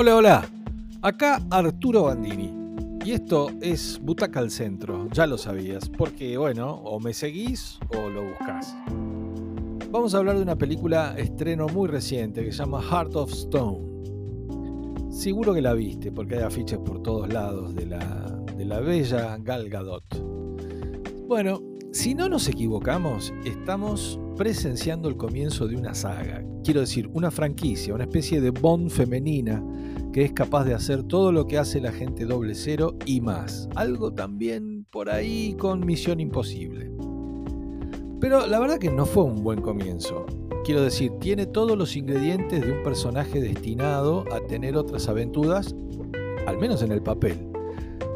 Hola, hola. Acá Arturo Bandini. Y esto es Butaca al Centro, ya lo sabías, porque bueno, o me seguís o lo buscás. Vamos a hablar de una película estreno muy reciente que se llama Heart of Stone. Seguro que la viste, porque hay afiches por todos lados de la, de la bella Gal Gadot. Bueno, si no nos equivocamos, estamos presenciando el comienzo de una saga, quiero decir, una franquicia, una especie de Bond femenina que es capaz de hacer todo lo que hace la gente doble cero y más. Algo también por ahí con Misión Imposible. Pero la verdad que no fue un buen comienzo. Quiero decir, tiene todos los ingredientes de un personaje destinado a tener otras aventuras, al menos en el papel.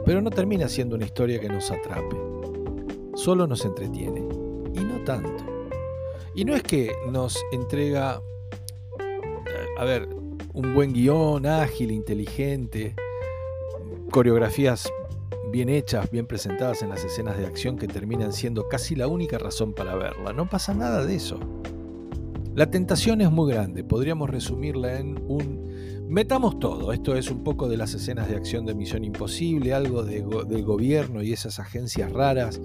Pero no termina siendo una historia que nos atrape. Solo nos entretiene. Y no tanto. Y no es que nos entrega, eh, a ver, un buen guion, ágil, inteligente, coreografías bien hechas, bien presentadas en las escenas de acción que terminan siendo casi la única razón para verla. No pasa nada de eso. La tentación es muy grande, podríamos resumirla en un metamos todo. Esto es un poco de las escenas de acción de Misión Imposible, algo de del gobierno y esas agencias raras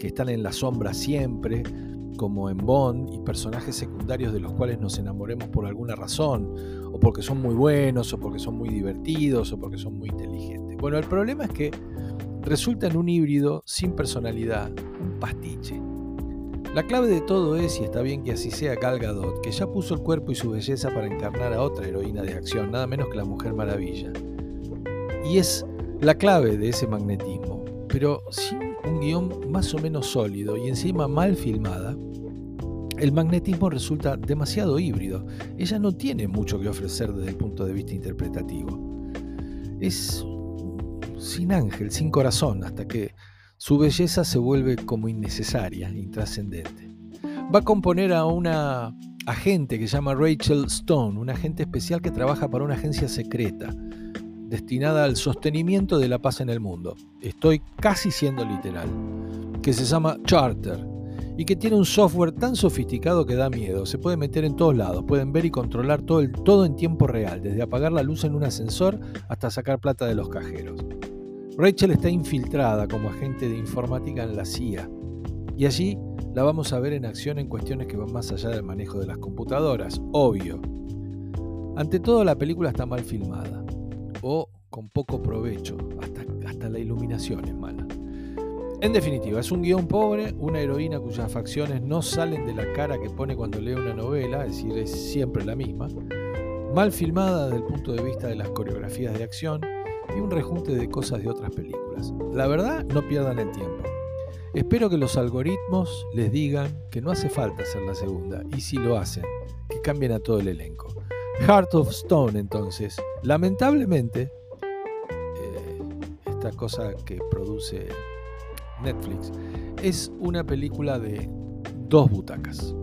que están en la sombra siempre, como en Bond, y personajes secundarios de los cuales nos enamoremos por alguna razón, o porque son muy buenos, o porque son muy divertidos, o porque son muy inteligentes. Bueno, el problema es que resulta en un híbrido sin personalidad, un pastiche. La clave de todo es, y está bien que así sea, Gal Gadot, que ya puso el cuerpo y su belleza para encarnar a otra heroína de acción, nada menos que la Mujer Maravilla. Y es la clave de ese magnetismo, pero sin un guion más o menos sólido y encima mal filmada, el magnetismo resulta demasiado híbrido. Ella no tiene mucho que ofrecer desde el punto de vista interpretativo. Es sin ángel, sin corazón, hasta que su belleza se vuelve como innecesaria, intrascendente. Va a componer a una agente que se llama Rachel Stone, una agente especial que trabaja para una agencia secreta destinada al sostenimiento de la paz en el mundo. Estoy casi siendo literal. Que se llama Charter y que tiene un software tan sofisticado que da miedo. Se puede meter en todos lados, pueden ver y controlar todo, el, todo en tiempo real, desde apagar la luz en un ascensor hasta sacar plata de los cajeros. Rachel está infiltrada como agente de informática en la CIA y allí la vamos a ver en acción en cuestiones que van más allá del manejo de las computadoras, obvio. Ante todo la película está mal filmada o con poco provecho, hasta, hasta la iluminación es mala. En definitiva, es un guion pobre, una heroína cuyas facciones no salen de la cara que pone cuando lee una novela, es decir, es siempre la misma, mal filmada desde el punto de vista de las coreografías de acción y un rejunte de cosas de otras películas. La verdad, no pierdan el tiempo. Espero que los algoritmos les digan que no hace falta hacer la segunda, y si lo hacen, que cambien a todo el elenco. Heart of Stone, entonces, lamentablemente, eh, esta cosa que produce Netflix, es una película de dos butacas.